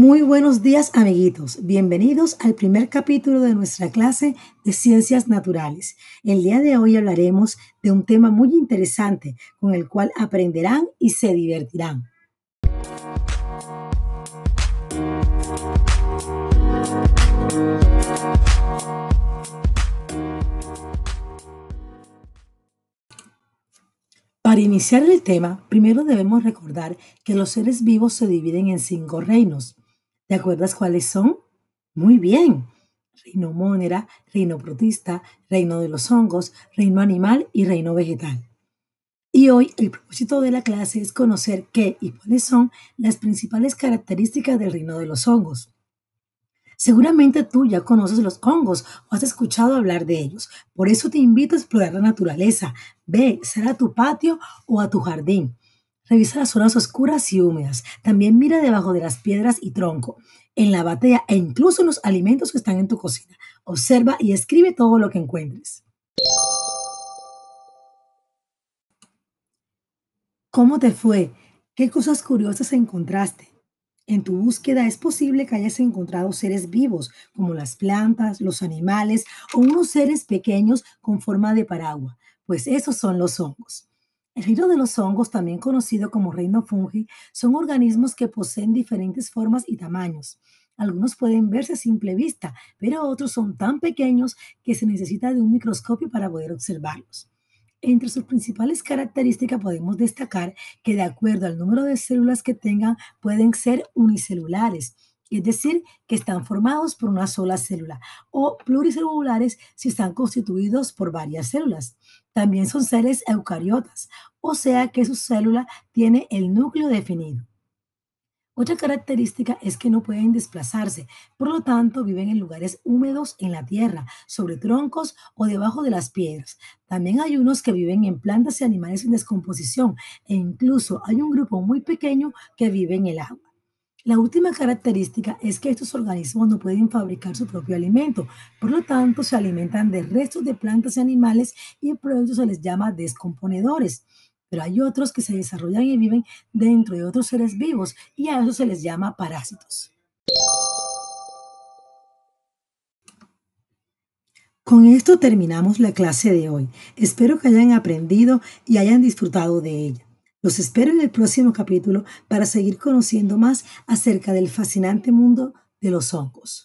Muy buenos días amiguitos, bienvenidos al primer capítulo de nuestra clase de ciencias naturales. El día de hoy hablaremos de un tema muy interesante con el cual aprenderán y se divertirán. Para iniciar el tema, primero debemos recordar que los seres vivos se dividen en cinco reinos. ¿Te acuerdas cuáles son? Muy bien. Reino mónera, reino protista, reino de los hongos, reino animal y reino vegetal. Y hoy el propósito de la clase es conocer qué y cuáles son las principales características del reino de los hongos. Seguramente tú ya conoces los hongos o has escuchado hablar de ellos. Por eso te invito a explorar la naturaleza. Ve, sal a tu patio o a tu jardín. Revisa las zonas oscuras y húmedas. También mira debajo de las piedras y tronco, en la batea e incluso en los alimentos que están en tu cocina. Observa y escribe todo lo que encuentres. ¿Cómo te fue? ¿Qué cosas curiosas encontraste? En tu búsqueda es posible que hayas encontrado seres vivos, como las plantas, los animales o unos seres pequeños con forma de paraguas, pues esos son los hongos. El reino de los hongos, también conocido como reino fungi, son organismos que poseen diferentes formas y tamaños. Algunos pueden verse a simple vista, pero otros son tan pequeños que se necesita de un microscopio para poder observarlos. Entre sus principales características podemos destacar que de acuerdo al número de células que tengan pueden ser unicelulares, es decir, que están formados por una sola célula, o pluricelulares si están constituidos por varias células. También son seres eucariotas, o sea que su célula tiene el núcleo definido. Otra característica es que no pueden desplazarse, por lo tanto viven en lugares húmedos en la tierra, sobre troncos o debajo de las piedras. También hay unos que viven en plantas y animales en descomposición e incluso hay un grupo muy pequeño que vive en el agua. La última característica es que estos organismos no pueden fabricar su propio alimento, por lo tanto se alimentan de restos de plantas y animales y por eso se les llama descomponedores pero hay otros que se desarrollan y viven dentro de otros seres vivos y a eso se les llama parásitos. Con esto terminamos la clase de hoy. Espero que hayan aprendido y hayan disfrutado de ella. Los espero en el próximo capítulo para seguir conociendo más acerca del fascinante mundo de los hongos.